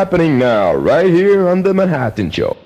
happening now, right here on The Manhattan Show.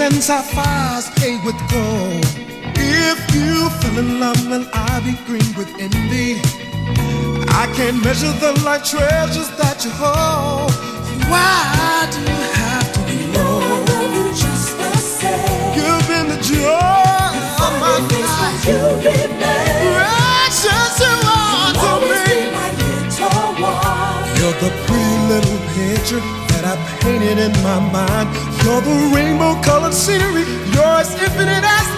And sapphires paved with gold. If you fell in love, then I'd be green with envy. I can't measure the life treasures that you hold. Why do you have to be low? you just the same. You've been the joy of my life. Precious you are to me. You're the pretty little picture I painted in my mind. You're the rainbow colored scenery. You're as infinite as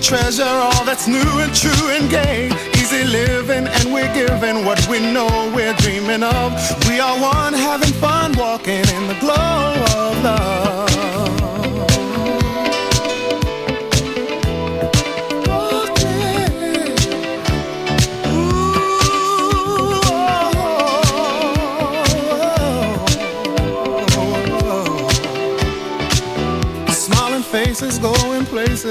treasure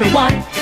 everyone.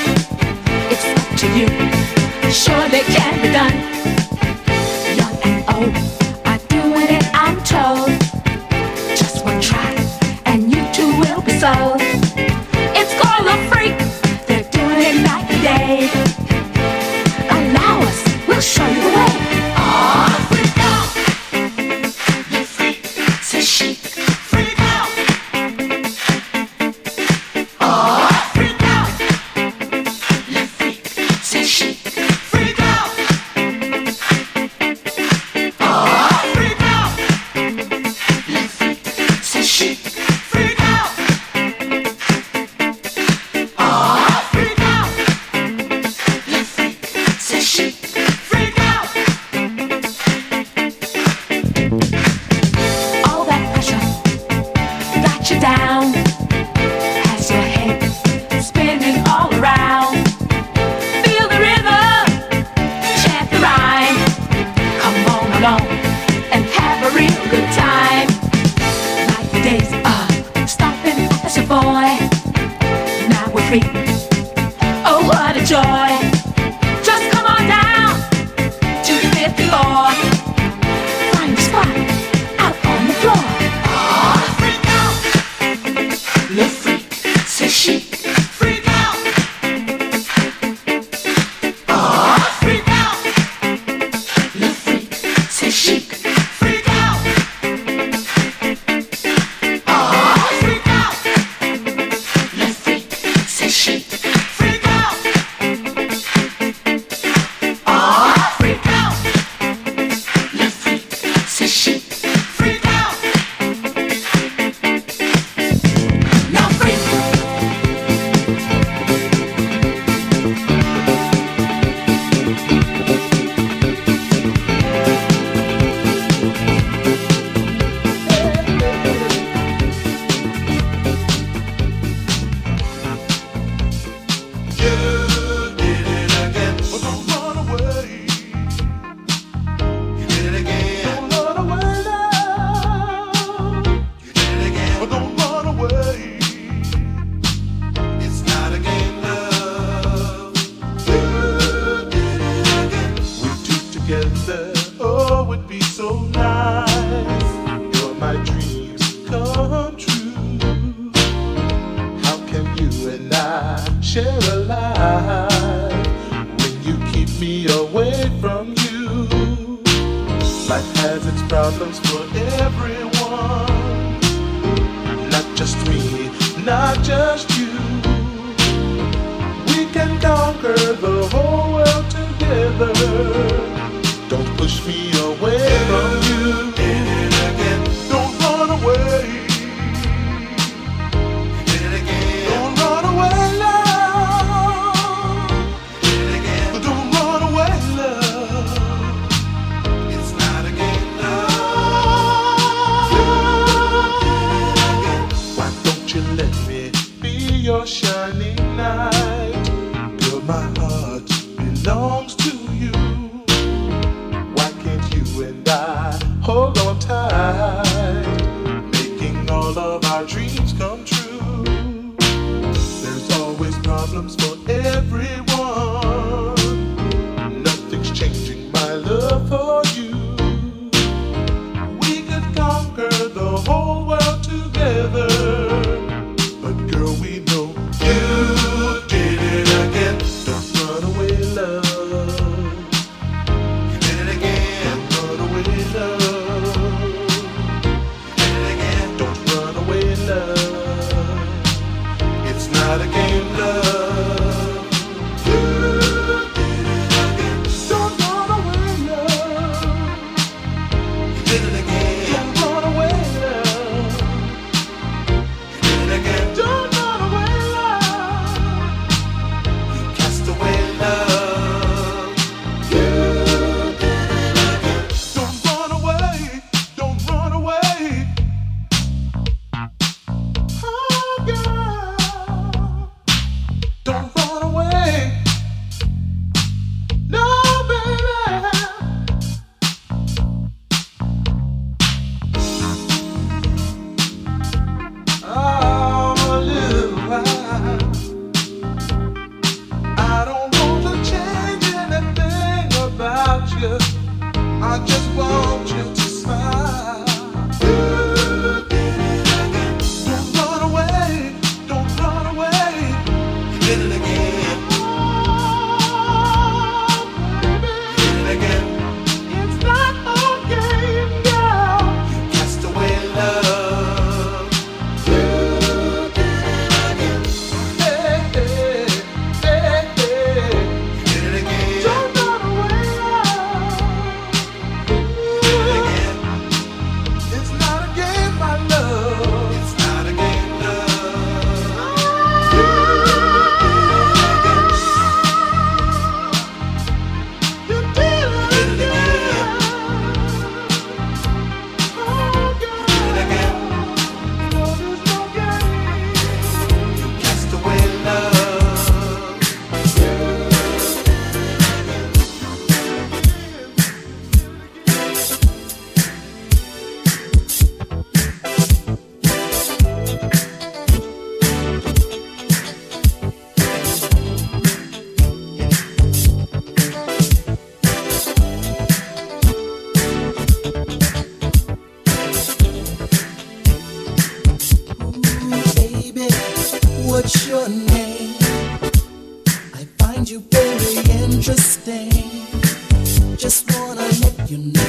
you know.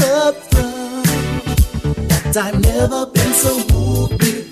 Up front, uh, I've never been so moved before.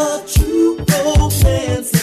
A you romance.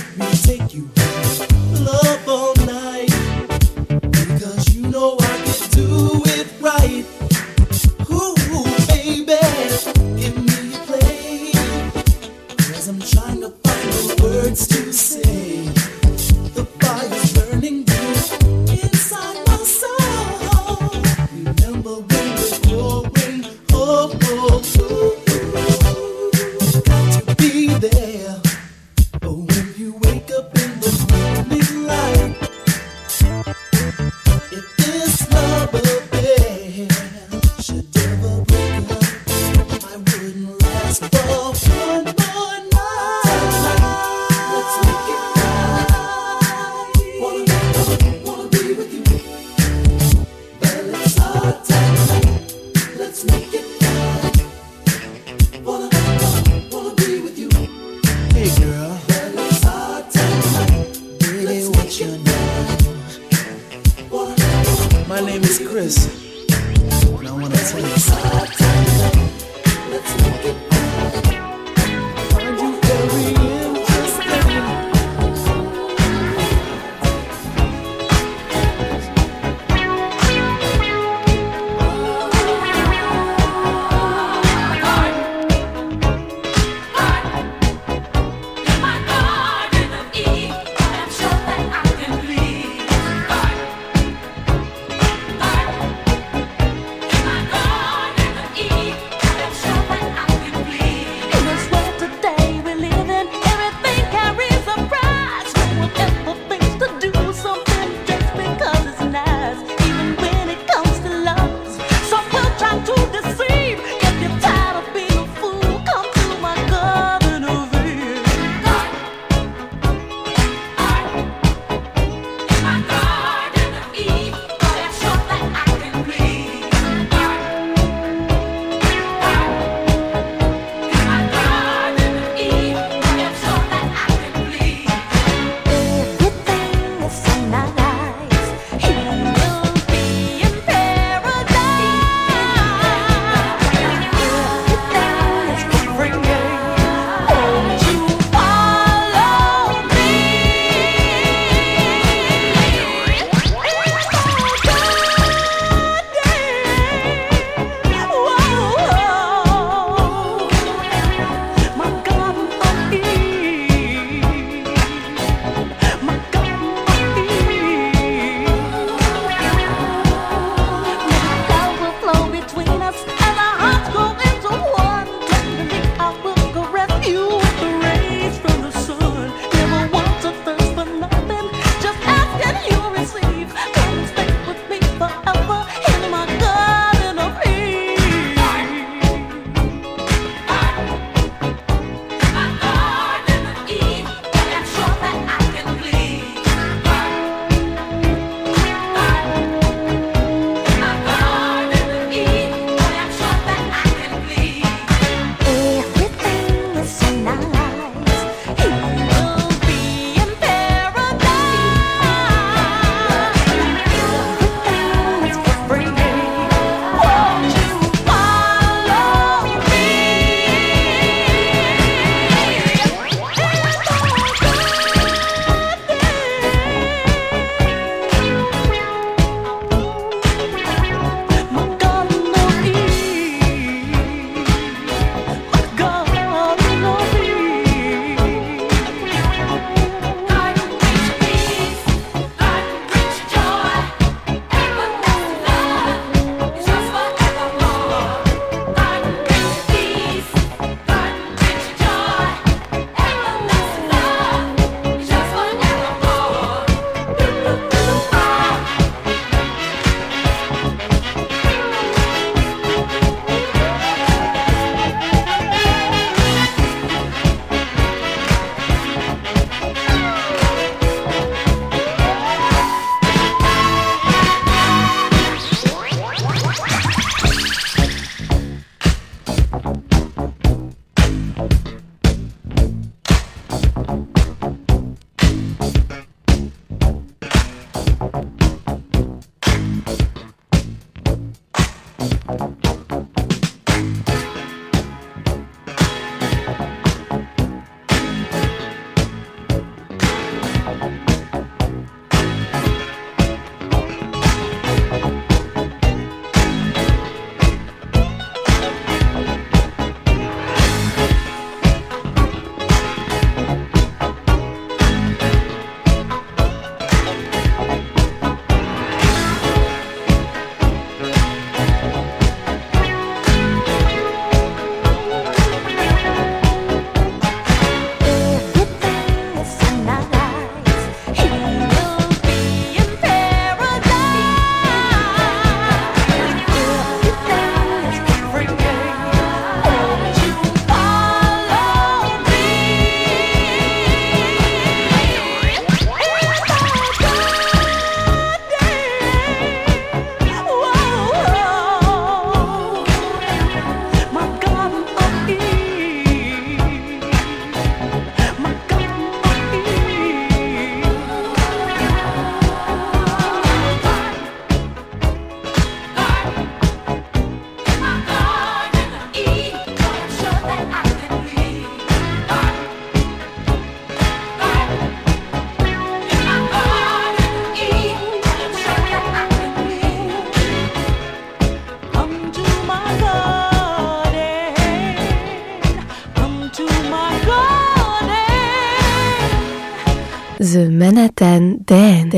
The Manhattan Dan Dan Dan Dan